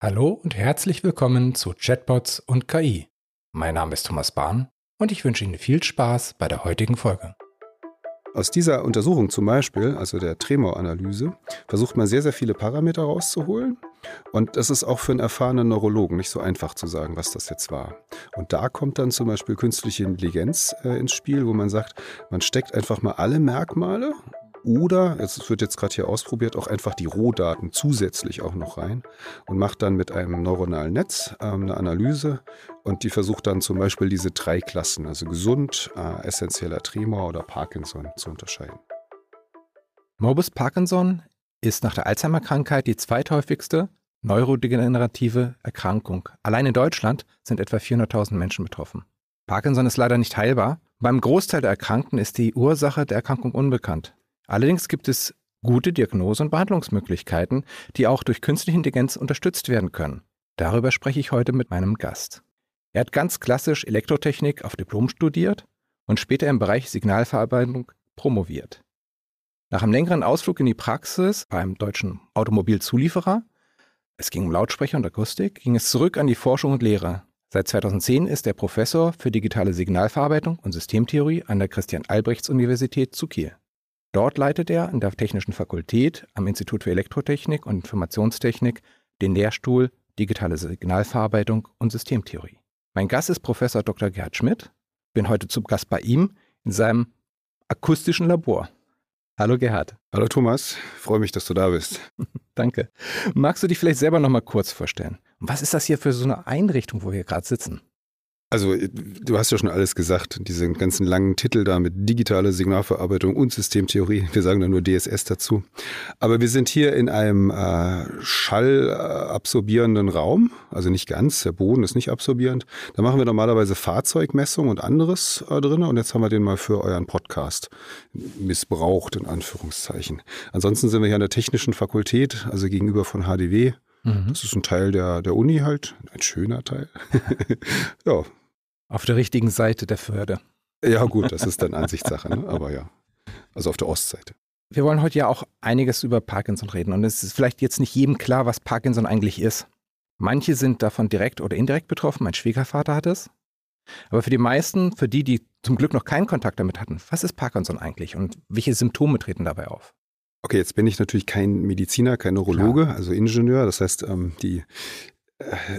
Hallo und herzlich willkommen zu Chatbots und KI. Mein Name ist Thomas Bahn und ich wünsche Ihnen viel Spaß bei der heutigen Folge. Aus dieser Untersuchung zum Beispiel, also der Tremoranalyse, versucht man sehr, sehr viele Parameter rauszuholen. Und das ist auch für einen erfahrenen Neurologen nicht so einfach zu sagen, was das jetzt war. Und da kommt dann zum Beispiel künstliche Intelligenz äh, ins Spiel, wo man sagt, man steckt einfach mal alle Merkmale oder, es wird jetzt gerade hier ausprobiert, auch einfach die Rohdaten zusätzlich auch noch rein und macht dann mit einem neuronalen Netz ähm, eine Analyse und die versucht dann zum Beispiel diese drei Klassen, also gesund, äh, essentieller Tremor oder Parkinson zu unterscheiden. Morbus Parkinson ist nach der Alzheimer-Krankheit die zweithäufigste neurodegenerative Erkrankung. Allein in Deutschland sind etwa 400.000 Menschen betroffen. Parkinson ist leider nicht heilbar. Beim Großteil der Erkrankten ist die Ursache der Erkrankung unbekannt. Allerdings gibt es gute Diagnose- und Behandlungsmöglichkeiten, die auch durch künstliche Intelligenz unterstützt werden können. Darüber spreche ich heute mit meinem Gast. Er hat ganz klassisch Elektrotechnik auf Diplom studiert und später im Bereich Signalverarbeitung promoviert. Nach einem längeren Ausflug in die Praxis beim deutschen Automobilzulieferer, es ging um Lautsprecher und Akustik, ging es zurück an die Forschung und Lehre. Seit 2010 ist er Professor für digitale Signalverarbeitung und Systemtheorie an der Christian-Albrechts-Universität zu Kiel. Dort leitet er an der Technischen Fakultät am Institut für Elektrotechnik und Informationstechnik den Lehrstuhl Digitale Signalverarbeitung und Systemtheorie. Mein Gast ist Professor Dr. Gerhard Schmidt. Bin heute zu Gast bei ihm in seinem akustischen Labor. Hallo Gerhard. Hallo Thomas, freue mich, dass du da bist. Danke. Magst du dich vielleicht selber noch mal kurz vorstellen? Was ist das hier für so eine Einrichtung, wo wir gerade sitzen? Also du hast ja schon alles gesagt, diesen ganzen langen Titel da mit digitale Signalverarbeitung und Systemtheorie. Wir sagen da nur DSS dazu. Aber wir sind hier in einem äh, schallabsorbierenden Raum, also nicht ganz, der Boden ist nicht absorbierend. Da machen wir normalerweise Fahrzeugmessung und anderes äh, drin und jetzt haben wir den mal für euren Podcast missbraucht, in Anführungszeichen. Ansonsten sind wir hier an der Technischen Fakultät, also gegenüber von HDW. Mhm. Das ist ein Teil der, der Uni halt, ein schöner Teil. ja, auf der richtigen Seite der Förde. Ja, gut, das ist dann Ansichtssache, ne? aber ja. Also auf der Ostseite. Wir wollen heute ja auch einiges über Parkinson reden und es ist vielleicht jetzt nicht jedem klar, was Parkinson eigentlich ist. Manche sind davon direkt oder indirekt betroffen, mein Schwiegervater hat es. Aber für die meisten, für die, die zum Glück noch keinen Kontakt damit hatten, was ist Parkinson eigentlich und welche Symptome treten dabei auf? Okay, jetzt bin ich natürlich kein Mediziner, kein Neurologe, Klar. also Ingenieur. Das heißt, ähm, die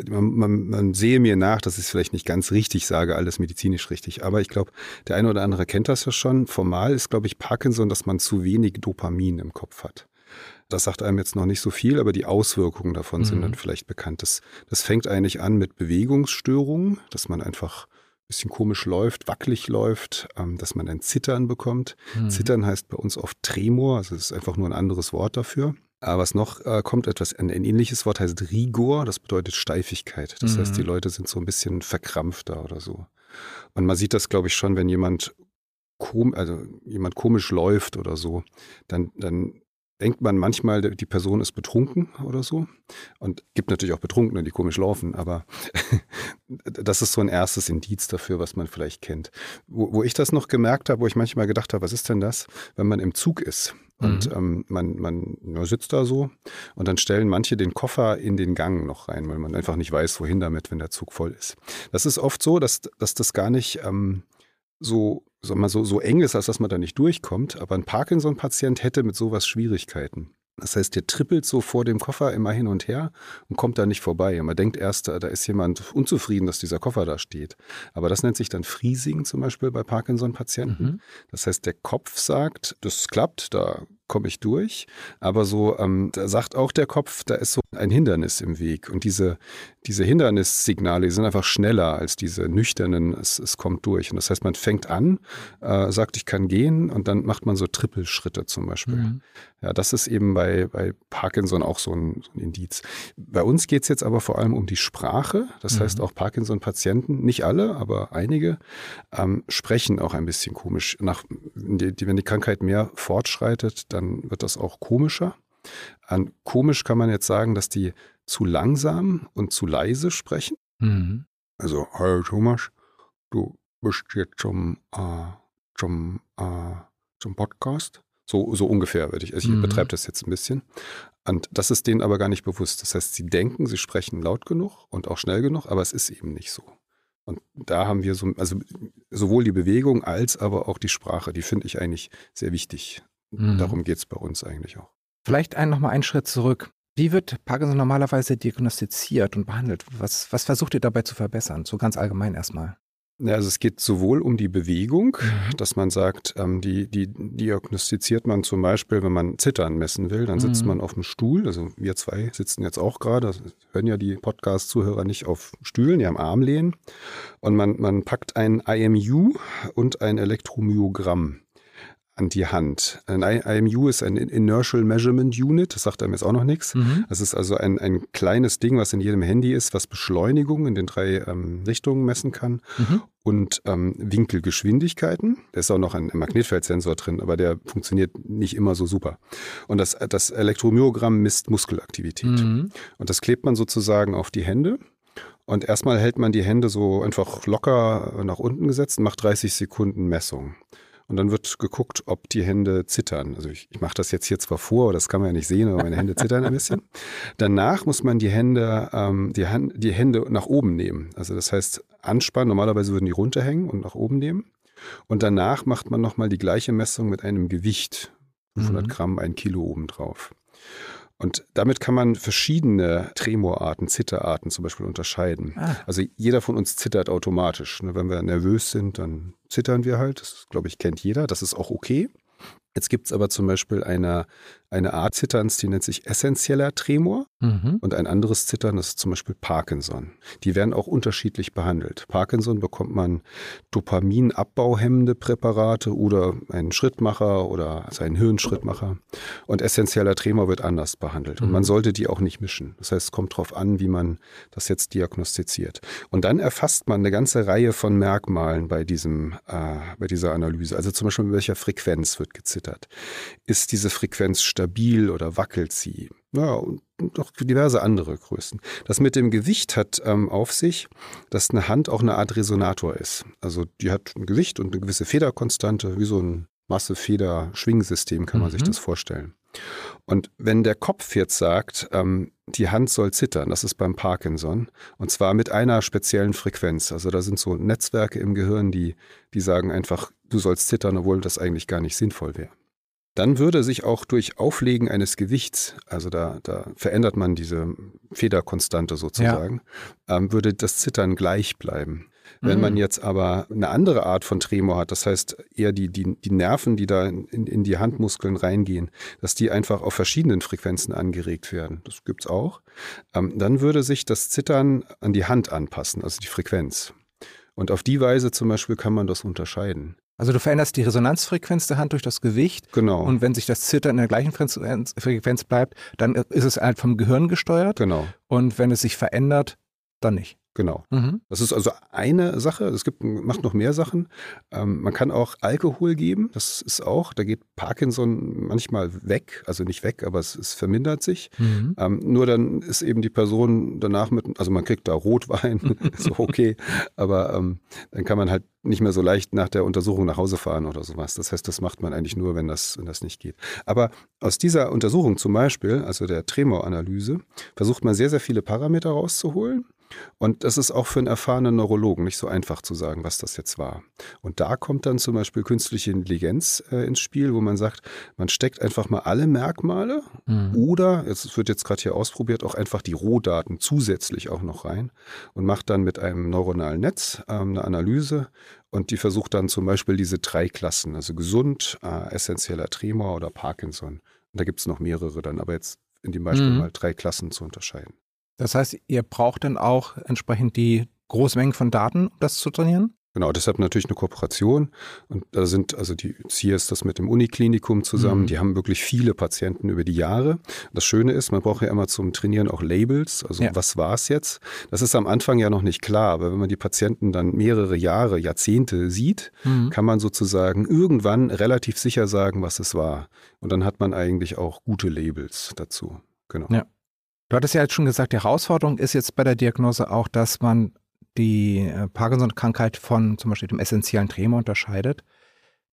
man, man, man sehe mir nach, dass ich es vielleicht nicht ganz richtig sage, alles medizinisch richtig. Aber ich glaube, der eine oder andere kennt das ja schon. Formal ist, glaube ich, Parkinson, dass man zu wenig Dopamin im Kopf hat. Das sagt einem jetzt noch nicht so viel, aber die Auswirkungen davon mhm. sind dann vielleicht bekannt. Das, das fängt eigentlich an mit Bewegungsstörungen, dass man einfach ein bisschen komisch läuft, wackelig läuft, ähm, dass man ein Zittern bekommt. Mhm. Zittern heißt bei uns oft Tremor, also es ist einfach nur ein anderes Wort dafür. Aber was noch äh, kommt, etwas, ein, ein, ähnliches Wort heißt Rigor, das bedeutet Steifigkeit. Das mhm. heißt, die mhm. Leute sind so ein bisschen verkrampfter oder so. Und man sieht das, glaube ich, schon, wenn jemand, kom also jemand komisch läuft oder so, dann, dann denkt man manchmal, die Person ist betrunken oder so. Und gibt natürlich auch Betrunkene, die komisch laufen, aber das ist so ein erstes Indiz dafür, was man vielleicht kennt. Wo, wo ich das noch gemerkt habe, wo ich manchmal gedacht habe, was ist denn das, wenn man im Zug ist und mhm. ähm, man, man sitzt da so und dann stellen manche den Koffer in den Gang noch rein, weil man einfach nicht weiß, wohin damit, wenn der Zug voll ist. Das ist oft so, dass, dass das gar nicht ähm, so, sag mal, so, so eng ist, als dass man da nicht durchkommt. Aber ein Parkinson-Patient hätte mit sowas Schwierigkeiten. Das heißt, der trippelt so vor dem Koffer immer hin und her und kommt da nicht vorbei. Und man denkt erst, da ist jemand unzufrieden, dass dieser Koffer da steht. Aber das nennt sich dann Freezing zum Beispiel bei Parkinson-Patienten. Mhm. Das heißt, der Kopf sagt, das klappt, da komme ich durch. Aber so, ähm, da sagt auch der Kopf, da ist so ein Hindernis im Weg. Und diese, diese Hindernissignale die sind einfach schneller als diese nüchternen, es, es kommt durch. Und das heißt, man fängt an, äh, sagt, ich kann gehen und dann macht man so Trippelschritte zum Beispiel. Mhm. Ja, das ist eben bei, bei Parkinson auch so ein, so ein Indiz. Bei uns geht es jetzt aber vor allem um die Sprache. Das mhm. heißt, auch Parkinson-Patienten, nicht alle, aber einige, ähm, sprechen auch ein bisschen komisch. Nach, die, wenn die Krankheit mehr fortschreitet, dann wird das auch komischer. An komisch kann man jetzt sagen, dass die zu langsam und zu leise sprechen. Mhm. Also, hallo Thomas, du bist jetzt zum, äh, zum, äh, zum Podcast. So, so ungefähr würde ich. Also ich mhm. betreibe das jetzt ein bisschen. Und das ist denen aber gar nicht bewusst. Das heißt, sie denken, sie sprechen laut genug und auch schnell genug, aber es ist eben nicht so. Und da haben wir so, also sowohl die Bewegung als aber auch die Sprache, die finde ich eigentlich sehr wichtig. Mhm. Darum geht es bei uns eigentlich auch. Vielleicht ein, nochmal einen Schritt zurück. Wie wird Parkinson normalerweise diagnostiziert und behandelt? Was, was versucht ihr dabei zu verbessern? So ganz allgemein erstmal. Ja, also es geht sowohl um die Bewegung, mhm. dass man sagt, ähm, die, die diagnostiziert man zum Beispiel, wenn man Zittern messen will, dann sitzt mhm. man auf dem Stuhl. Also wir zwei sitzen jetzt auch gerade, hören ja die Podcast-Zuhörer nicht auf Stühlen, die am Arm lehnen. Und man, man packt ein IMU und ein Elektromyogramm an die Hand. Ein IMU ist ein Inertial Measurement Unit, das sagt einem jetzt auch noch nichts. Mhm. Das ist also ein, ein kleines Ding, was in jedem Handy ist, was Beschleunigung in den drei ähm, Richtungen messen kann mhm. und ähm, Winkelgeschwindigkeiten. Da ist auch noch ein Magnetfeldsensor drin, aber der funktioniert nicht immer so super. Und das, das Elektromyogramm misst Muskelaktivität. Mhm. Und das klebt man sozusagen auf die Hände. Und erstmal hält man die Hände so einfach locker nach unten gesetzt und macht 30 Sekunden Messung. Und dann wird geguckt, ob die Hände zittern. Also ich, ich mache das jetzt hier zwar vor, aber das kann man ja nicht sehen, aber meine Hände zittern ein bisschen. Danach muss man die Hände, ähm, die, Hand, die Hände nach oben nehmen. Also das heißt anspannen. Normalerweise würden die runterhängen und nach oben nehmen. Und danach macht man nochmal die gleiche Messung mit einem Gewicht. 500 mhm. Gramm, ein Kilo obendrauf. Und damit kann man verschiedene Tremorarten, Zitterarten zum Beispiel unterscheiden. Ah. Also jeder von uns zittert automatisch. Ne, wenn wir nervös sind, dann zittern wir halt. Das, glaube ich, kennt jeder. Das ist auch okay. Jetzt gibt es aber zum Beispiel eine, eine Art Zitterns, die nennt sich essentieller Tremor mhm. und ein anderes Zittern, das ist zum Beispiel Parkinson. Die werden auch unterschiedlich behandelt. Parkinson bekommt man Dopaminabbauhemmende Präparate oder einen Schrittmacher oder also einen Hirnschrittmacher. Und essentieller Tremor wird anders behandelt. Und mhm. man sollte die auch nicht mischen. Das heißt, es kommt darauf an, wie man das jetzt diagnostiziert. Und dann erfasst man eine ganze Reihe von Merkmalen bei, diesem, äh, bei dieser Analyse. Also zum Beispiel, mit welcher Frequenz wird gezittert. Ist diese Frequenz stabil oder wackelt sie? Ja, und noch diverse andere Größen. Das mit dem Gewicht hat ähm, auf sich, dass eine Hand auch eine Art Resonator ist. Also die hat ein Gewicht und eine gewisse Federkonstante, wie so ein Masse-Feder-Schwingsystem kann man mhm. sich das vorstellen. Und wenn der Kopf jetzt sagt, ähm, die Hand soll zittern, das ist beim Parkinson, und zwar mit einer speziellen Frequenz. Also da sind so Netzwerke im Gehirn, die, die sagen einfach, du sollst zittern, obwohl das eigentlich gar nicht sinnvoll wäre dann würde sich auch durch Auflegen eines Gewichts, also da, da verändert man diese Federkonstante sozusagen, ja. ähm, würde das Zittern gleich bleiben. Wenn mhm. man jetzt aber eine andere Art von Tremor hat, das heißt eher die, die, die Nerven, die da in, in die Handmuskeln reingehen, dass die einfach auf verschiedenen Frequenzen angeregt werden, das gibt es auch, ähm, dann würde sich das Zittern an die Hand anpassen, also die Frequenz. Und auf die Weise zum Beispiel kann man das unterscheiden. Also du veränderst die Resonanzfrequenz der Hand durch das Gewicht. Genau. Und wenn sich das Zittern in der gleichen Frequenz bleibt, dann ist es halt vom Gehirn gesteuert. Genau. Und wenn es sich verändert, dann nicht. Genau. Mhm. Das ist also eine Sache. Es gibt, macht noch mehr Sachen. Ähm, man kann auch Alkohol geben. Das ist auch, da geht Parkinson manchmal weg. Also nicht weg, aber es, es vermindert sich. Mhm. Ähm, nur dann ist eben die Person danach mit, also man kriegt da Rotwein, ist auch okay. aber ähm, dann kann man halt nicht mehr so leicht nach der Untersuchung nach Hause fahren oder sowas. Das heißt, das macht man eigentlich nur, wenn das, wenn das nicht geht. Aber aus dieser Untersuchung zum Beispiel, also der Tremoranalyse, versucht man sehr, sehr viele Parameter rauszuholen. Und das ist auch für einen erfahrenen Neurologen nicht so einfach zu sagen, was das jetzt war. Und da kommt dann zum Beispiel künstliche Intelligenz äh, ins Spiel, wo man sagt, man steckt einfach mal alle Merkmale mhm. oder, es wird jetzt gerade hier ausprobiert, auch einfach die Rohdaten zusätzlich auch noch rein und macht dann mit einem neuronalen Netz äh, eine Analyse und die versucht dann zum Beispiel diese drei Klassen, also gesund, äh, essentieller Tremor oder Parkinson. Und da gibt es noch mehrere dann, aber jetzt in dem Beispiel mhm. mal drei Klassen zu unterscheiden. Das heißt, ihr braucht dann auch entsprechend die Großmengen von Daten, um das zu trainieren? Genau, deshalb natürlich eine Kooperation. Und da sind, also die hier ist das mit dem Uniklinikum zusammen. Mhm. Die haben wirklich viele Patienten über die Jahre. Das Schöne ist, man braucht ja immer zum Trainieren auch Labels. Also ja. was war es jetzt? Das ist am Anfang ja noch nicht klar, aber wenn man die Patienten dann mehrere Jahre, Jahrzehnte sieht, mhm. kann man sozusagen irgendwann relativ sicher sagen, was es war. Und dann hat man eigentlich auch gute Labels dazu. Genau. Ja. Du hattest ja jetzt schon gesagt, die Herausforderung ist jetzt bei der Diagnose auch, dass man die äh, Parkinson-Krankheit von zum Beispiel dem essentiellen Tremor unterscheidet.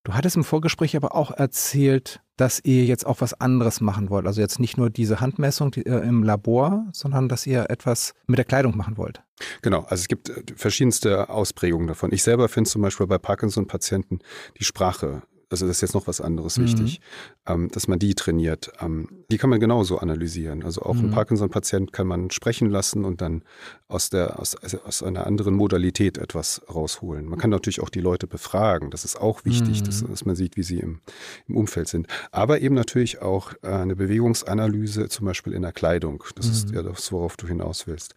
Du hattest im Vorgespräch aber auch erzählt, dass ihr jetzt auch was anderes machen wollt. Also jetzt nicht nur diese Handmessung im Labor, sondern dass ihr etwas mit der Kleidung machen wollt. Genau, also es gibt äh, verschiedenste Ausprägungen davon. Ich selber finde zum Beispiel bei Parkinson-Patienten die Sprache also das ist jetzt noch was anderes mhm. wichtig, ähm, dass man die trainiert. Ähm, die kann man genauso analysieren. Also auch mhm. einen Parkinson-Patient kann man sprechen lassen und dann aus, der, aus, also aus einer anderen Modalität etwas rausholen. Man kann natürlich auch die Leute befragen. Das ist auch wichtig, mhm. dass, dass, man sieht, wie sie im, im, Umfeld sind. Aber eben natürlich auch äh, eine Bewegungsanalyse, zum Beispiel in der Kleidung. Das ist mhm. ja das, worauf du hinaus willst.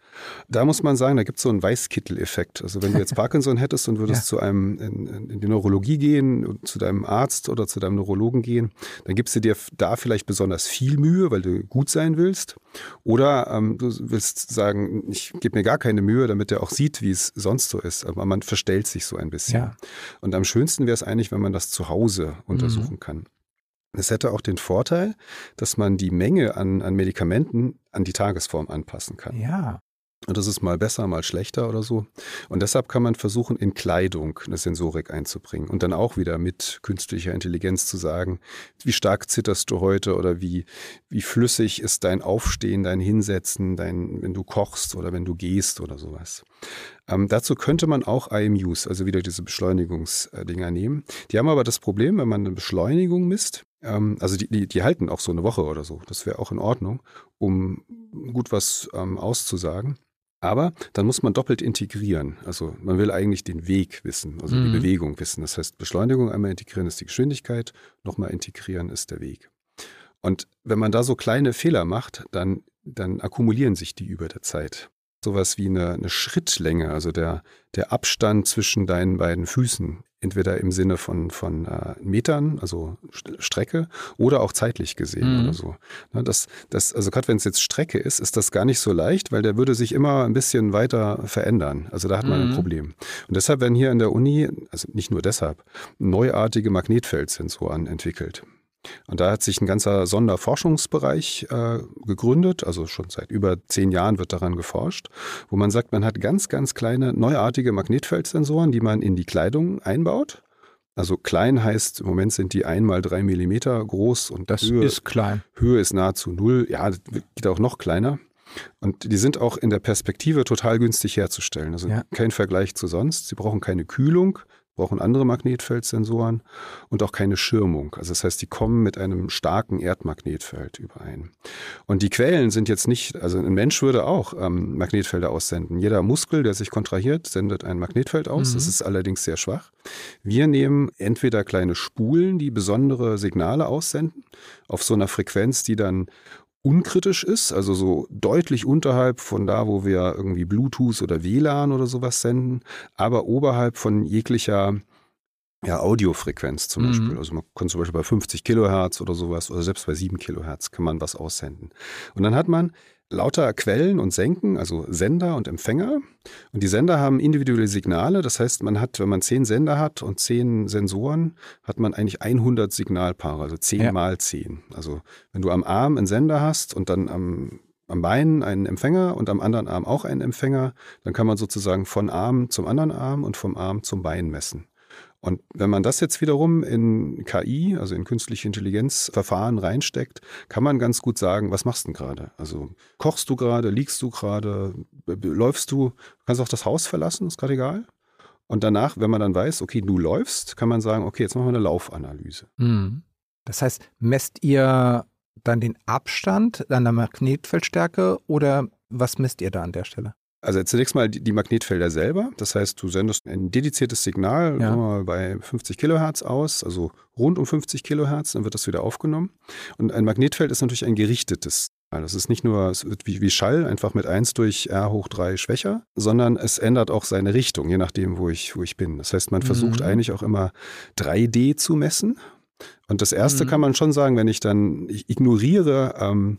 Da muss man sagen, da gibt es so einen Weißkittel-Effekt. Also wenn du jetzt Parkinson hättest und würdest ja. zu einem in, in die Neurologie gehen, zu deinem Arzt, Arzt oder zu deinem Neurologen gehen, dann gibst du dir da vielleicht besonders viel Mühe, weil du gut sein willst. Oder ähm, du willst sagen, ich gebe mir gar keine Mühe, damit er auch sieht, wie es sonst so ist. Aber man verstellt sich so ein bisschen. Ja. Und am schönsten wäre es eigentlich, wenn man das zu Hause untersuchen mhm. kann. Es hätte auch den Vorteil, dass man die Menge an, an Medikamenten an die Tagesform anpassen kann. Ja. Und das ist mal besser, mal schlechter oder so. Und deshalb kann man versuchen, in Kleidung eine Sensorik einzubringen und dann auch wieder mit künstlicher Intelligenz zu sagen, wie stark zitterst du heute oder wie, wie flüssig ist dein Aufstehen, dein Hinsetzen, dein, wenn du kochst oder wenn du gehst oder sowas. Ähm, dazu könnte man auch IMUs, also wieder diese Beschleunigungsdinger nehmen. Die haben aber das Problem, wenn man eine Beschleunigung misst, ähm, also die, die, die, halten auch so eine Woche oder so. Das wäre auch in Ordnung, um gut was ähm, auszusagen. Aber dann muss man doppelt integrieren. Also man will eigentlich den Weg wissen, also mhm. die Bewegung wissen. Das heißt, Beschleunigung einmal integrieren ist die Geschwindigkeit, nochmal integrieren ist der Weg. Und wenn man da so kleine Fehler macht, dann, dann akkumulieren sich die über der Zeit sowas wie eine, eine Schrittlänge, also der, der Abstand zwischen deinen beiden Füßen, entweder im Sinne von, von äh, Metern, also Strecke, oder auch zeitlich gesehen mhm. oder so. Ne, das, das, also gerade wenn es jetzt Strecke ist, ist das gar nicht so leicht, weil der würde sich immer ein bisschen weiter verändern. Also da hat man mhm. ein Problem. Und deshalb werden hier in der Uni, also nicht nur deshalb, neuartige Magnetfeldsensoren entwickelt. Und da hat sich ein ganzer Sonderforschungsbereich äh, gegründet, also schon seit über zehn Jahren wird daran geforscht, wo man sagt, man hat ganz, ganz kleine neuartige Magnetfeldsensoren, die man in die Kleidung einbaut. Also klein heißt, im Moment sind die einmal drei Millimeter groß und das Höhe, ist klein. Höhe ist nahezu null. Ja, das geht auch noch kleiner. Und die sind auch in der Perspektive total günstig herzustellen. Also ja. kein Vergleich zu sonst. Sie brauchen keine Kühlung brauchen andere Magnetfeldsensoren und auch keine Schirmung. Also das heißt, die kommen mit einem starken Erdmagnetfeld überein. Und die Quellen sind jetzt nicht, also ein Mensch würde auch ähm, Magnetfelder aussenden. Jeder Muskel, der sich kontrahiert, sendet ein Magnetfeld aus. Mhm. Das ist allerdings sehr schwach. Wir nehmen entweder kleine Spulen, die besondere Signale aussenden, auf so einer Frequenz, die dann unkritisch ist, also so deutlich unterhalb von da, wo wir irgendwie Bluetooth oder WLAN oder sowas senden, aber oberhalb von jeglicher ja, Audiofrequenz zum mhm. Beispiel. Also man kann zum Beispiel bei 50 Kilohertz oder sowas oder selbst bei 7 Kilohertz kann man was aussenden. Und dann hat man lauter Quellen und Senken, also Sender und Empfänger. Und die Sender haben individuelle Signale. Das heißt, man hat, wenn man zehn Sender hat und zehn Sensoren, hat man eigentlich 100 Signalpaare, also zehn ja. mal zehn. Also wenn du am Arm einen Sender hast und dann am am Bein einen Empfänger und am anderen Arm auch einen Empfänger, dann kann man sozusagen von Arm zum anderen Arm und vom Arm zum Bein messen. Und wenn man das jetzt wiederum in KI, also in künstliche Intelligenzverfahren reinsteckt, kann man ganz gut sagen, was machst du denn gerade? Also kochst du gerade, liegst du gerade, läufst du, kannst auch das Haus verlassen, ist gerade egal. Und danach, wenn man dann weiß, okay, du läufst, kann man sagen, okay, jetzt machen wir eine Laufanalyse. Mhm. Das heißt, messt ihr dann den Abstand an der Magnetfeldstärke oder was misst ihr da an der Stelle? Also zunächst mal die Magnetfelder selber. Das heißt, du sendest ein dediziertes Signal ja. mal, bei 50 Kilohertz aus, also rund um 50 Kilohertz, dann wird das wieder aufgenommen. Und ein Magnetfeld ist natürlich ein gerichtetes. Das ist nicht nur, es wird wie, wie Schall einfach mit 1 durch R hoch 3 schwächer, sondern es ändert auch seine Richtung, je nachdem, wo ich, wo ich bin. Das heißt, man versucht mhm. eigentlich auch immer 3D zu messen. Und das Erste mhm. kann man schon sagen, wenn ich dann ich ignoriere, ähm,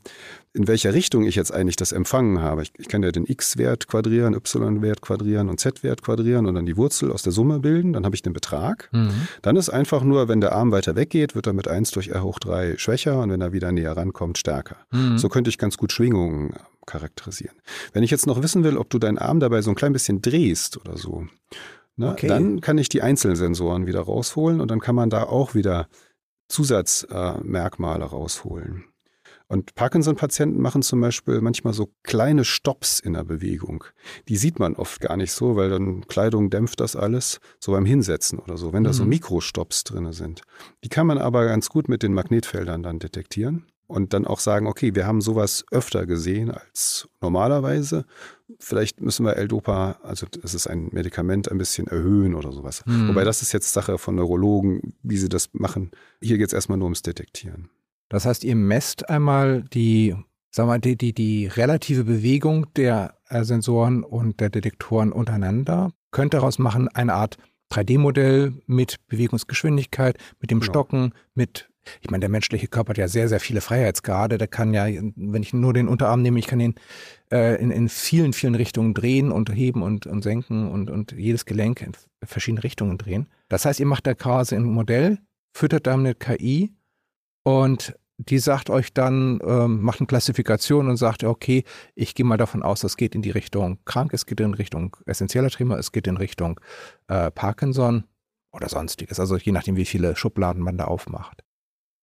in welcher Richtung ich jetzt eigentlich das empfangen habe. Ich, ich kann ja den x-Wert quadrieren, y-Wert quadrieren und z-Wert quadrieren und dann die Wurzel aus der Summe bilden. Dann habe ich den Betrag. Mhm. Dann ist einfach nur, wenn der Arm weiter weggeht, wird er mit 1 durch r hoch 3 schwächer und wenn er wieder näher rankommt, stärker. Mhm. So könnte ich ganz gut Schwingungen charakterisieren. Wenn ich jetzt noch wissen will, ob du deinen Arm dabei so ein klein bisschen drehst oder so, Ne? Okay. Dann kann ich die Einzelsensoren wieder rausholen und dann kann man da auch wieder Zusatzmerkmale rausholen. Und Parkinson-Patienten machen zum Beispiel manchmal so kleine Stops in der Bewegung. Die sieht man oft gar nicht so, weil dann Kleidung dämpft das alles, so beim Hinsetzen oder so, wenn da so mhm. Mikrostops drin sind. Die kann man aber ganz gut mit den Magnetfeldern dann detektieren und dann auch sagen, okay, wir haben sowas öfter gesehen als normalerweise. Vielleicht müssen wir L-Dopa, also das ist ein Medikament, ein bisschen erhöhen oder sowas. Mhm. Wobei das ist jetzt Sache von Neurologen, wie sie das machen. Hier geht es erstmal nur ums Detektieren. Das heißt, ihr messt einmal die, sagen wir mal, die, die, die relative Bewegung der Sensoren und der Detektoren untereinander, könnt daraus machen eine Art 3D-Modell mit Bewegungsgeschwindigkeit, mit dem genau. Stocken, mit ich meine, der menschliche Körper hat ja sehr, sehr viele Freiheitsgrade. Der kann ja, wenn ich nur den Unterarm nehme, ich kann ihn äh, in, in vielen, vielen Richtungen drehen und heben und, und senken und, und jedes Gelenk in verschiedene Richtungen drehen. Das heißt, ihr macht da quasi ein Modell, füttert damit KI und die sagt euch dann, ähm, macht eine Klassifikation und sagt, okay, ich gehe mal davon aus, das geht in die Richtung krank, es geht in Richtung essentieller Tremor, es geht in Richtung äh, Parkinson oder sonstiges. Also je nachdem, wie viele Schubladen man da aufmacht.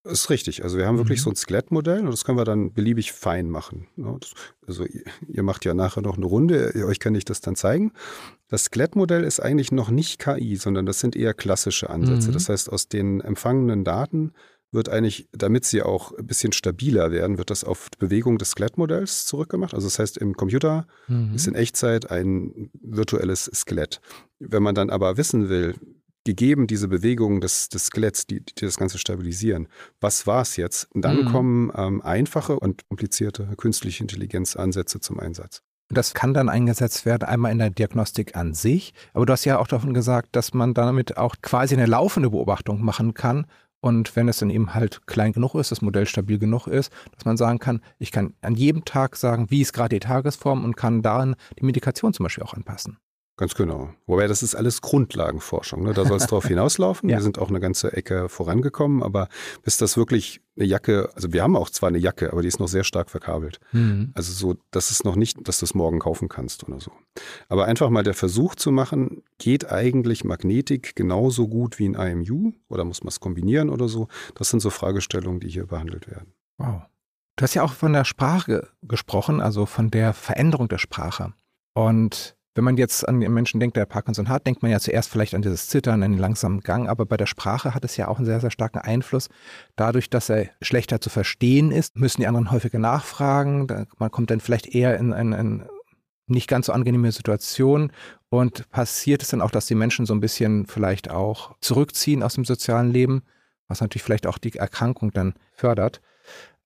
Das ist richtig. Also wir haben wirklich mhm. so ein Skelettmodell und das können wir dann beliebig fein machen. Also ihr macht ja nachher noch eine Runde, euch kann ich das dann zeigen. Das Skelettmodell ist eigentlich noch nicht KI, sondern das sind eher klassische Ansätze. Mhm. Das heißt, aus den empfangenen Daten wird eigentlich, damit sie auch ein bisschen stabiler werden, wird das auf Bewegung des Skelettmodells zurückgemacht. Also das heißt, im Computer mhm. ist in Echtzeit ein virtuelles Skelett. Wenn man dann aber wissen will, gegeben diese Bewegung des, des Skeletts, die, die das Ganze stabilisieren, was war es jetzt? Und dann mhm. kommen ähm, einfache und komplizierte künstliche Intelligenzansätze zum Einsatz. Das kann dann eingesetzt werden, einmal in der Diagnostik an sich, aber du hast ja auch davon gesagt, dass man damit auch quasi eine laufende Beobachtung machen kann und wenn es dann eben halt klein genug ist, das Modell stabil genug ist, dass man sagen kann, ich kann an jedem Tag sagen, wie ist gerade die Tagesform und kann darin die Medikation zum Beispiel auch anpassen. Ganz genau. Wobei das ist alles Grundlagenforschung. Ne? Da soll es drauf hinauslaufen. ja. Wir sind auch eine ganze Ecke vorangekommen, aber bis das wirklich eine Jacke, also wir haben auch zwar eine Jacke, aber die ist noch sehr stark verkabelt. Mhm. Also so, das ist noch nicht, dass du es morgen kaufen kannst oder so. Aber einfach mal der Versuch zu machen, geht eigentlich Magnetik genauso gut wie ein IMU oder muss man es kombinieren oder so? Das sind so Fragestellungen, die hier behandelt werden. Wow. Du hast ja auch von der Sprache gesprochen, also von der Veränderung der Sprache. Und wenn man jetzt an den Menschen denkt, der Parkinson hat, denkt man ja zuerst vielleicht an dieses Zittern, an den langsamen Gang, aber bei der Sprache hat es ja auch einen sehr, sehr starken Einfluss. Dadurch, dass er schlechter zu verstehen ist, müssen die anderen häufiger nachfragen. Man kommt dann vielleicht eher in eine nicht ganz so angenehme Situation und passiert es dann auch, dass die Menschen so ein bisschen vielleicht auch zurückziehen aus dem sozialen Leben, was natürlich vielleicht auch die Erkrankung dann fördert.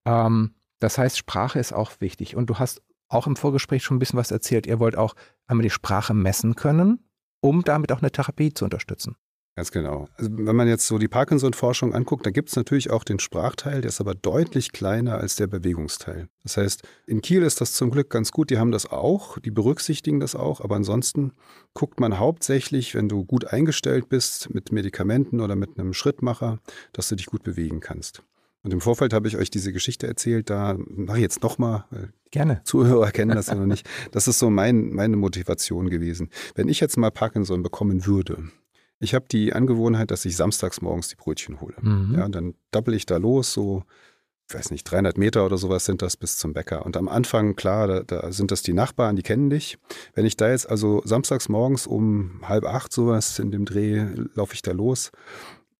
Ähm, das heißt, Sprache ist auch wichtig. Und du hast auch im Vorgespräch schon ein bisschen was erzählt. Ihr wollt auch einmal die Sprache messen können, um damit auch eine Therapie zu unterstützen. Ganz genau. Also wenn man jetzt so die Parkinson-Forschung anguckt, da gibt es natürlich auch den Sprachteil, der ist aber deutlich kleiner als der Bewegungsteil. Das heißt, in Kiel ist das zum Glück ganz gut, die haben das auch, die berücksichtigen das auch, aber ansonsten guckt man hauptsächlich, wenn du gut eingestellt bist mit Medikamenten oder mit einem Schrittmacher, dass du dich gut bewegen kannst. Und im Vorfeld habe ich euch diese Geschichte erzählt, da mache ich jetzt nochmal. Gerne. Zuhörer kennen das ja noch nicht. Das ist so mein, meine Motivation gewesen. Wenn ich jetzt mal Parkinson bekommen würde, ich habe die Angewohnheit, dass ich samstags morgens die Brötchen hole. Mhm. Ja, und dann doppel ich da los, so, ich weiß nicht, 300 Meter oder sowas sind das bis zum Bäcker. Und am Anfang, klar, da, da sind das die Nachbarn, die kennen dich. Wenn ich da jetzt also samstags morgens um halb acht sowas in dem Dreh laufe ich da los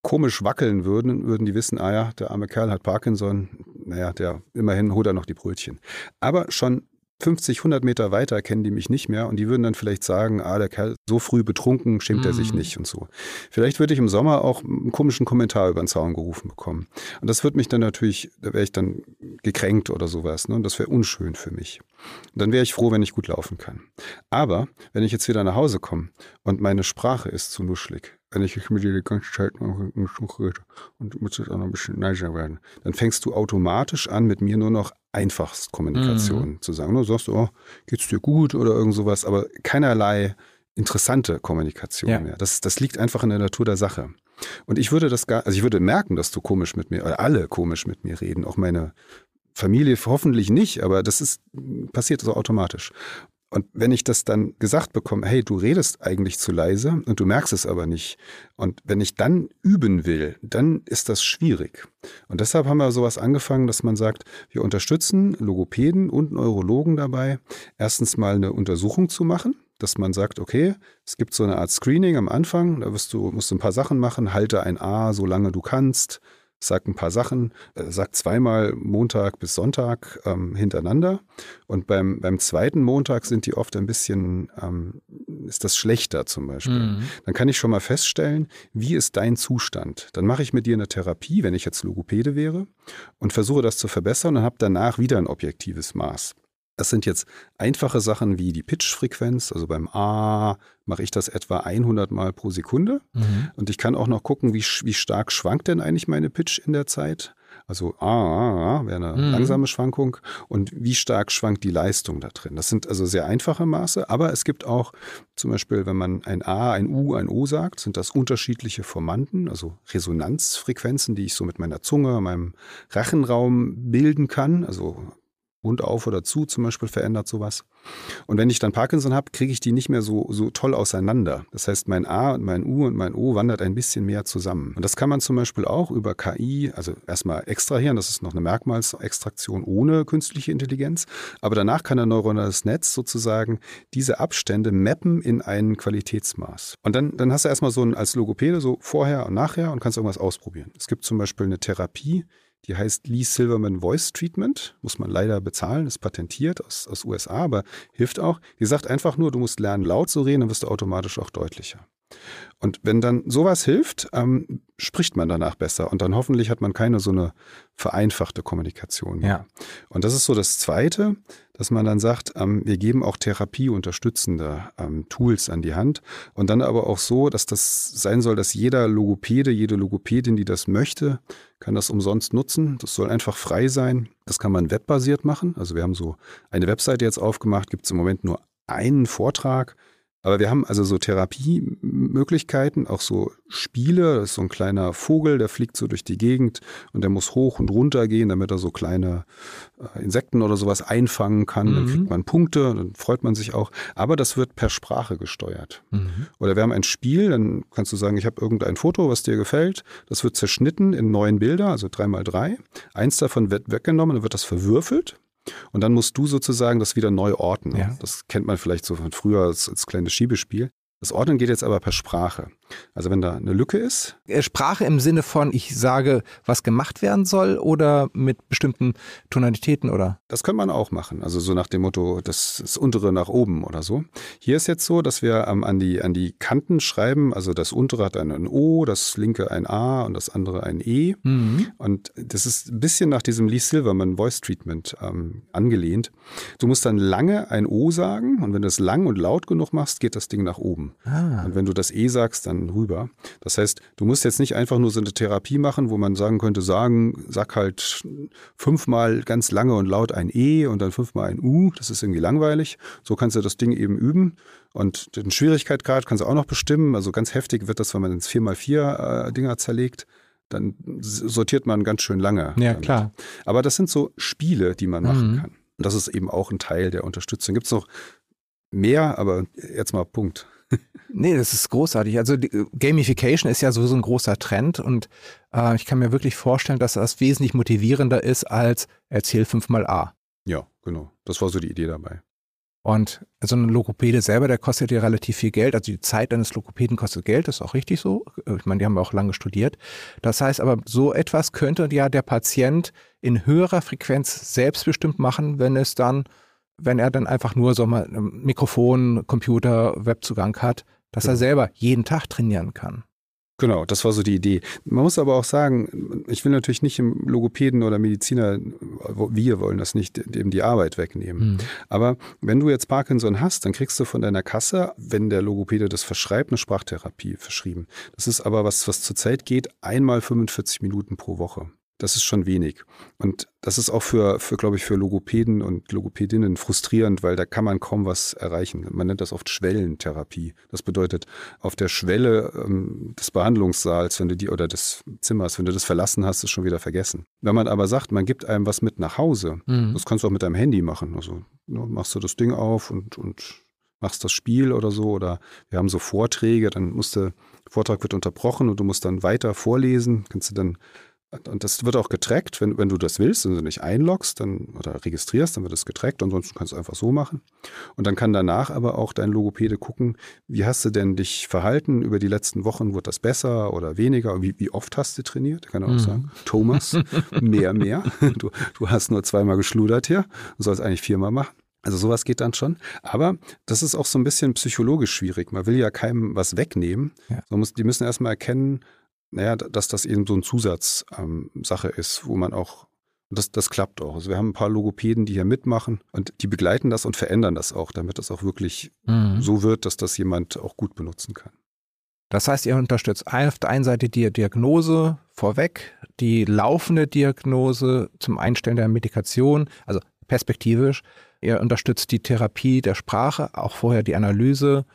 komisch wackeln würden, würden die wissen, ah ja, der arme Kerl hat Parkinson, naja, der immerhin holt er noch die Brötchen. Aber schon 50, 100 Meter weiter kennen die mich nicht mehr und die würden dann vielleicht sagen, ah, der Kerl so früh betrunken, schämt mm. er sich mhm. nicht und so. Vielleicht würde ich im Sommer auch einen komischen Kommentar über den Zaun gerufen bekommen. Und das würde mich dann natürlich, da wäre ich dann gekränkt oder sowas. Ne? Und das wäre unschön für mich. Und dann wäre ich froh, wenn ich gut laufen kann. Aber wenn ich jetzt wieder nach Hause komme und meine Sprache ist zu nuschlig, wenn ich mit dir die ganze Zeit noch rede und muss jetzt auch noch ein bisschen neiser werden, dann fängst du automatisch an, mit mir nur noch Einfachstkommunikation mhm. zu sagen. Du sagst, oh, geht's dir gut oder irgend sowas, aber keinerlei interessante Kommunikation ja. mehr. Das, das liegt einfach in der Natur der Sache. Und ich würde das gar, also ich würde merken, dass du komisch mit mir, oder alle komisch mit mir reden, auch meine Familie hoffentlich nicht, aber das ist, passiert so automatisch. Und wenn ich das dann gesagt bekomme, hey, du redest eigentlich zu leise und du merkst es aber nicht. Und wenn ich dann üben will, dann ist das schwierig. Und deshalb haben wir sowas angefangen, dass man sagt, wir unterstützen Logopäden und Neurologen dabei, erstens mal eine Untersuchung zu machen dass man sagt, okay, es gibt so eine Art Screening am Anfang, da wirst du, musst du ein paar Sachen machen, halte ein A, solange du kannst, sag ein paar Sachen, äh, sag zweimal Montag bis Sonntag ähm, hintereinander. Und beim, beim zweiten Montag sind die oft ein bisschen, ähm, ist das schlechter zum Beispiel. Mhm. Dann kann ich schon mal feststellen, wie ist dein Zustand? Dann mache ich mit dir eine Therapie, wenn ich jetzt Logopäde wäre, und versuche das zu verbessern und habe danach wieder ein objektives Maß. Das sind jetzt einfache Sachen wie die Pitchfrequenz. Also beim A mache ich das etwa 100 Mal pro Sekunde. Mhm. Und ich kann auch noch gucken, wie, wie stark schwankt denn eigentlich meine Pitch in der Zeit. Also A, wäre eine mhm. langsame Schwankung. Und wie stark schwankt die Leistung da drin? Das sind also sehr einfache Maße. Aber es gibt auch zum Beispiel, wenn man ein A, ein U, ein O sagt, sind das unterschiedliche Formanten, also Resonanzfrequenzen, die ich so mit meiner Zunge, meinem Rachenraum bilden kann. Also Mund auf oder zu zum Beispiel verändert sowas. Und wenn ich dann Parkinson habe, kriege ich die nicht mehr so, so toll auseinander. Das heißt, mein A und mein U und mein O wandert ein bisschen mehr zusammen. Und das kann man zum Beispiel auch über KI, also erstmal extrahieren, das ist noch eine Merkmalsextraktion ohne künstliche Intelligenz. Aber danach kann ein neuronales Netz sozusagen diese Abstände mappen in ein Qualitätsmaß. Und dann, dann hast du erstmal so ein als Logopäde so vorher und nachher und kannst irgendwas ausprobieren. Es gibt zum Beispiel eine Therapie, die heißt Lee Silverman Voice Treatment. Muss man leider bezahlen, ist patentiert aus, aus USA, aber hilft auch. Die sagt einfach nur, du musst lernen, laut zu reden, dann wirst du automatisch auch deutlicher. Und wenn dann sowas hilft, ähm, spricht man danach besser und dann hoffentlich hat man keine so eine vereinfachte Kommunikation mehr. Ja. Und das ist so das Zweite, dass man dann sagt, ähm, wir geben auch therapieunterstützende ähm, Tools an die Hand und dann aber auch so, dass das sein soll, dass jeder Logopäde, jede Logopädin, die das möchte, kann das umsonst nutzen. Das soll einfach frei sein. Das kann man webbasiert machen. Also wir haben so eine Webseite jetzt aufgemacht, gibt es im Moment nur einen Vortrag aber wir haben also so Therapiemöglichkeiten, auch so Spiele. Das ist so ein kleiner Vogel, der fliegt so durch die Gegend und der muss hoch und runter gehen, damit er so kleine äh, Insekten oder sowas einfangen kann. Mhm. Dann kriegt man Punkte, dann freut man sich auch. Aber das wird per Sprache gesteuert. Mhm. Oder wir haben ein Spiel, dann kannst du sagen, ich habe irgendein Foto, was dir gefällt. Das wird zerschnitten in neun Bilder, also drei mal drei. Eins davon wird weggenommen, dann wird das verwürfelt. Und dann musst du sozusagen das wieder neu ordnen. Ja. Das kennt man vielleicht so von früher als, als kleines Schiebespiel. Das Ordnen geht jetzt aber per Sprache. Also wenn da eine Lücke ist. Sprache im Sinne von, ich sage, was gemacht werden soll oder mit bestimmten Tonalitäten oder? Das könnte man auch machen. Also so nach dem Motto, das, das untere nach oben oder so. Hier ist jetzt so, dass wir ähm, an, die, an die Kanten schreiben, also das untere hat ein O, das linke ein A und das andere ein E. Mhm. Und das ist ein bisschen nach diesem Lee Silverman Voice Treatment ähm, angelehnt. Du musst dann lange ein O sagen und wenn du es lang und laut genug machst, geht das Ding nach oben. Ah. Und wenn du das E sagst, dann rüber. Das heißt, du musst jetzt nicht einfach nur so eine Therapie machen, wo man sagen könnte, sagen, sag halt fünfmal ganz lange und laut ein E und dann fünfmal ein U. Das ist irgendwie langweilig. So kannst du das Ding eben üben. Und den Schwierigkeitsgrad kannst du auch noch bestimmen. Also ganz heftig wird das, wenn man ins 4x4 äh, Dinger zerlegt dann sortiert man ganz schön lange. Ja, damit. klar. Aber das sind so Spiele, die man machen mhm. kann. Und das ist eben auch ein Teil der Unterstützung. Gibt es noch mehr, aber jetzt mal Punkt. Nee, das ist großartig. Also Gamification ist ja sowieso ein großer Trend und äh, ich kann mir wirklich vorstellen, dass das wesentlich motivierender ist als erzähl fünfmal A. Ja, genau. Das war so die Idee dabei. Und so ein Logopäde selber, der kostet ja relativ viel Geld. Also die Zeit eines Logopäden kostet Geld, das ist auch richtig so. Ich meine, die haben ja auch lange studiert. Das heißt aber, so etwas könnte ja der Patient in höherer Frequenz selbstbestimmt machen, wenn es dann wenn er dann einfach nur so mal Mikrofon, Computer, Webzugang hat, dass genau. er selber jeden Tag trainieren kann. Genau, das war so die Idee. Man muss aber auch sagen, ich will natürlich nicht im Logopäden oder Mediziner, wir wollen das nicht, eben die Arbeit wegnehmen. Mhm. Aber wenn du jetzt Parkinson hast, dann kriegst du von deiner Kasse, wenn der Logopäde das verschreibt, eine Sprachtherapie verschrieben. Das ist aber was, was zurzeit geht, einmal 45 Minuten pro Woche. Das ist schon wenig. Und das ist auch für, für glaube ich, für Logopäden und Logopädinnen frustrierend, weil da kann man kaum was erreichen. Man nennt das oft Schwellentherapie. Das bedeutet, auf der Schwelle ähm, des Behandlungssaals, wenn du die oder des Zimmers, wenn du das verlassen hast, ist schon wieder vergessen. Wenn man aber sagt, man gibt einem was mit nach Hause, mhm. das kannst du auch mit deinem Handy machen. Also ne, machst du das Ding auf und, und machst das Spiel oder so. Oder wir haben so Vorträge, dann musst du, Vortrag wird unterbrochen und du musst dann weiter vorlesen, kannst du dann und das wird auch getrackt, wenn, wenn du das willst, wenn du nicht einloggst dann, oder registrierst, dann wird es getrackt. Ansonsten kannst du es einfach so machen. Und dann kann danach aber auch dein Logopäde gucken, wie hast du denn dich verhalten über die letzten Wochen? Wurde das besser oder weniger? Wie, wie oft hast du trainiert? Kann er auch mhm. sagen. Thomas, mehr, mehr. Du, du hast nur zweimal geschludert hier. Du sollst eigentlich viermal machen. Also sowas geht dann schon. Aber das ist auch so ein bisschen psychologisch schwierig. Man will ja keinem was wegnehmen. Ja. So muss, die müssen erstmal erkennen, naja, dass das eben so eine Zusatzsache ähm, ist, wo man auch, das, das klappt auch. Also wir haben ein paar Logopäden, die hier mitmachen und die begleiten das und verändern das auch, damit das auch wirklich mhm. so wird, dass das jemand auch gut benutzen kann. Das heißt, ihr unterstützt auf der einen Seite die Diagnose vorweg, die laufende Diagnose zum Einstellen der Medikation, also perspektivisch. Ihr unterstützt die Therapie der Sprache, auch vorher die Analyse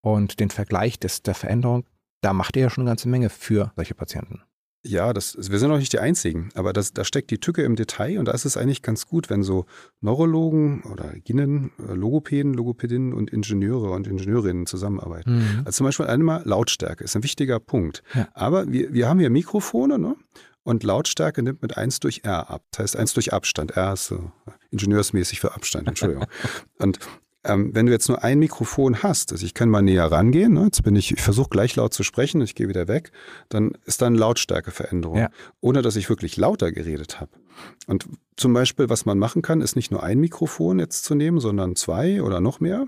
und den Vergleich des, der Veränderung da macht ihr ja schon eine ganze Menge für solche Patienten. Ja, das, wir sind auch nicht die Einzigen, aber das, da steckt die Tücke im Detail und da ist es eigentlich ganz gut, wenn so Neurologen oder Ginnen, äh, Logopäden, Logopädinnen und Ingenieure und Ingenieurinnen zusammenarbeiten. Mhm. Also zum Beispiel einmal Lautstärke ist ein wichtiger Punkt. Ja. Aber wir, wir haben hier Mikrofone, ne? Und Lautstärke nimmt mit 1 durch R ab. Das heißt 1 durch Abstand. R ist so ingenieursmäßig für Abstand, Entschuldigung. und ähm, wenn du jetzt nur ein Mikrofon hast, also ich kann mal näher rangehen, ne? jetzt bin ich, ich versuche gleich laut zu sprechen, ich gehe wieder weg, dann ist da eine Lautstärkeveränderung, ja. ohne dass ich wirklich lauter geredet habe. Und zum Beispiel, was man machen kann, ist nicht nur ein Mikrofon jetzt zu nehmen, sondern zwei oder noch mehr.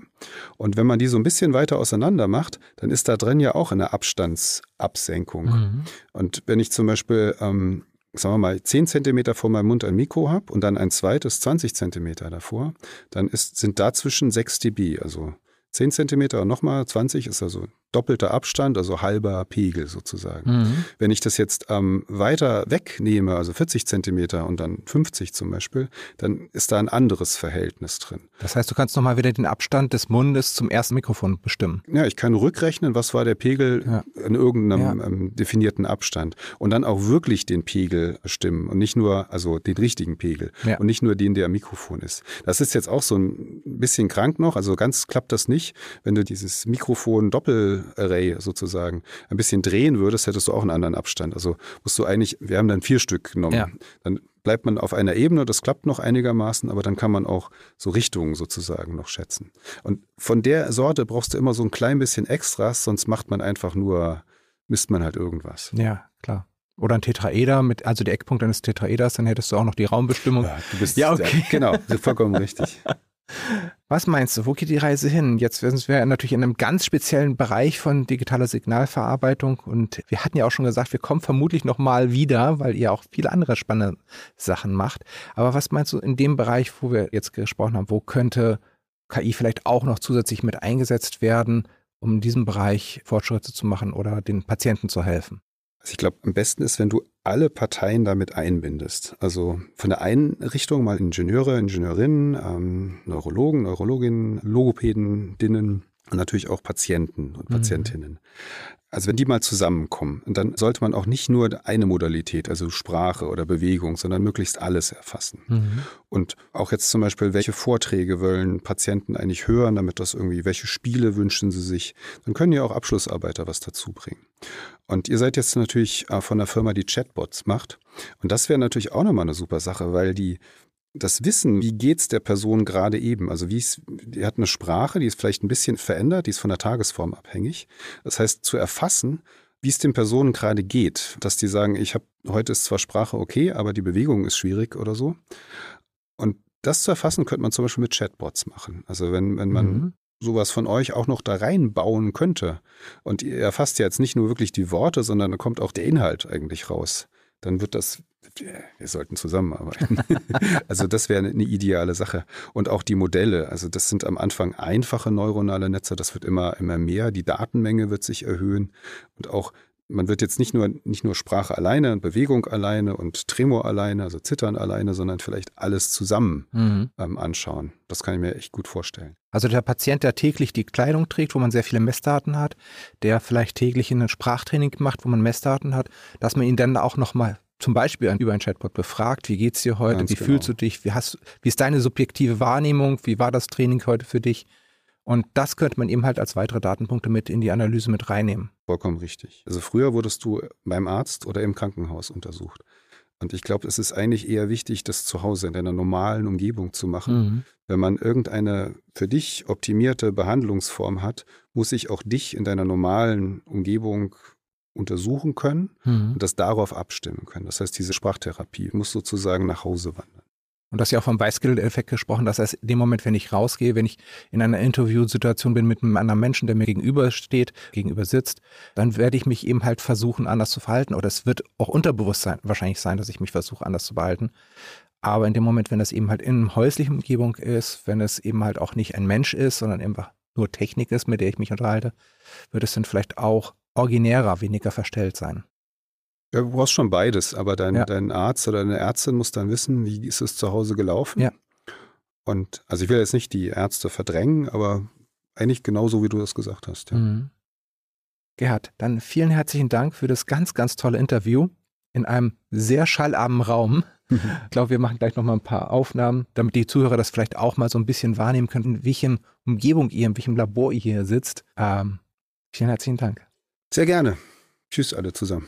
Und wenn man die so ein bisschen weiter auseinander macht, dann ist da drin ja auch eine Abstandsabsenkung. Mhm. Und wenn ich zum Beispiel ähm, sagen wir mal, 10 Zentimeter vor meinem Mund ein Mikro habe und dann ein zweites 20 Zentimeter davor, dann ist, sind dazwischen 6 dB, also 10 Zentimeter und nochmal 20 ist also doppelter Abstand, also halber Pegel sozusagen. Mhm. Wenn ich das jetzt ähm, weiter wegnehme, also 40 Zentimeter und dann 50 zum Beispiel, dann ist da ein anderes Verhältnis drin. Das heißt, du kannst nochmal wieder den Abstand des Mundes zum ersten Mikrofon bestimmen. Ja, ich kann rückrechnen, was war der Pegel ja. in irgendeinem ja. ähm, definierten Abstand und dann auch wirklich den Pegel bestimmen und nicht nur, also den richtigen Pegel ja. und nicht nur den, der am Mikrofon ist. Das ist jetzt auch so ein bisschen krank noch, also ganz klappt das nicht, wenn du dieses Mikrofon doppelt Array sozusagen ein bisschen drehen würdest, hättest du auch einen anderen Abstand. Also musst du eigentlich, wir haben dann vier Stück genommen. Ja. Dann bleibt man auf einer Ebene, das klappt noch einigermaßen, aber dann kann man auch so Richtungen sozusagen noch schätzen. Und von der Sorte brauchst du immer so ein klein bisschen Extras, sonst macht man einfach nur, misst man halt irgendwas. Ja, klar. Oder ein Tetraeder mit, also der Eckpunkt eines Tetraeders, dann hättest du auch noch die Raumbestimmung. Ja, du bist, ja okay. genau, vollkommen richtig. Was meinst du, wo geht die Reise hin? Jetzt sind wir natürlich in einem ganz speziellen Bereich von digitaler Signalverarbeitung und wir hatten ja auch schon gesagt, wir kommen vermutlich nochmal wieder, weil ihr auch viele andere spannende Sachen macht. Aber was meinst du in dem Bereich, wo wir jetzt gesprochen haben, wo könnte KI vielleicht auch noch zusätzlich mit eingesetzt werden, um in diesem Bereich Fortschritte zu machen oder den Patienten zu helfen? Also ich glaube, am besten ist, wenn du alle Parteien damit einbindest. Also von der einen Richtung mal Ingenieure, Ingenieurinnen, ähm, Neurologen, Neurologinnen, Logopäden, Dinnen und natürlich auch Patienten und mhm. Patientinnen. Mhm. Also wenn die mal zusammenkommen, dann sollte man auch nicht nur eine Modalität, also Sprache oder Bewegung, sondern möglichst alles erfassen. Mhm. Und auch jetzt zum Beispiel, welche Vorträge wollen Patienten eigentlich hören, damit das irgendwie, welche Spiele wünschen sie sich, dann können ja auch Abschlussarbeiter was dazu bringen. Und ihr seid jetzt natürlich äh, von der Firma, die Chatbots macht. Und das wäre natürlich auch nochmal eine super Sache, weil die das Wissen, wie geht's der Person gerade eben, also wie es, die hat eine Sprache, die ist vielleicht ein bisschen verändert, die ist von der Tagesform abhängig. Das heißt, zu erfassen, wie es den Personen gerade geht, dass die sagen, ich habe heute ist zwar Sprache okay, aber die Bewegung ist schwierig oder so. Und das zu erfassen, könnte man zum Beispiel mit Chatbots machen. Also wenn, wenn man mhm. Sowas von euch auch noch da reinbauen könnte und ihr erfasst ja jetzt nicht nur wirklich die Worte, sondern da kommt auch der Inhalt eigentlich raus, dann wird das wir sollten zusammenarbeiten. also das wäre eine ideale Sache. Und auch die Modelle, also das sind am Anfang einfache neuronale Netze, das wird immer, immer mehr, die Datenmenge wird sich erhöhen und auch man wird jetzt nicht nur, nicht nur Sprache alleine und Bewegung alleine und Tremor alleine, also Zittern alleine, sondern vielleicht alles zusammen mhm. ähm, anschauen. Das kann ich mir echt gut vorstellen. Also der Patient, der täglich die Kleidung trägt, wo man sehr viele Messdaten hat, der vielleicht täglich ein Sprachtraining macht, wo man Messdaten hat, dass man ihn dann auch nochmal zum Beispiel über ein Chatbot befragt, wie geht's dir heute, Ganz wie genau. fühlst du dich, wie, hast, wie ist deine subjektive Wahrnehmung, wie war das Training heute für dich? Und das könnte man eben halt als weitere Datenpunkte mit in die Analyse mit reinnehmen. Vollkommen richtig. Also früher wurdest du beim Arzt oder im Krankenhaus untersucht. Und ich glaube, es ist eigentlich eher wichtig, das zu Hause in deiner normalen Umgebung zu machen. Mhm. Wenn man irgendeine für dich optimierte Behandlungsform hat, muss ich auch dich in deiner normalen Umgebung untersuchen können mhm. und das darauf abstimmen können. Das heißt, diese Sprachtherapie muss sozusagen nach Hause wandern. Und du hast ja auch vom Bicycle-Effekt gesprochen, dass heißt, in dem Moment, wenn ich rausgehe, wenn ich in einer Interviewsituation bin mit einem anderen Menschen, der mir gegenüber steht, gegenüber sitzt, dann werde ich mich eben halt versuchen, anders zu verhalten. Oder es wird auch unterbewusst sein, wahrscheinlich sein, dass ich mich versuche, anders zu behalten. Aber in dem Moment, wenn das eben halt in häuslichen Umgebung ist, wenn es eben halt auch nicht ein Mensch ist, sondern einfach nur Technik ist, mit der ich mich unterhalte, wird es dann vielleicht auch originärer, weniger verstellt sein. Ja, du brauchst schon beides, aber dein, ja. dein Arzt oder deine Ärztin muss dann wissen, wie ist es zu Hause gelaufen. Ja. Und also ich will jetzt nicht die Ärzte verdrängen, aber eigentlich genauso, wie du das gesagt hast. Ja. Mhm. Gerhard, dann vielen herzlichen Dank für das ganz, ganz tolle Interview in einem sehr schallarmen Raum. Mhm. Ich glaube, wir machen gleich nochmal ein paar Aufnahmen, damit die Zuhörer das vielleicht auch mal so ein bisschen wahrnehmen können, in welchen Umgebung ihr, in welchem Labor ihr hier sitzt. Ähm, vielen herzlichen Dank. Sehr gerne. Tschüss alle zusammen.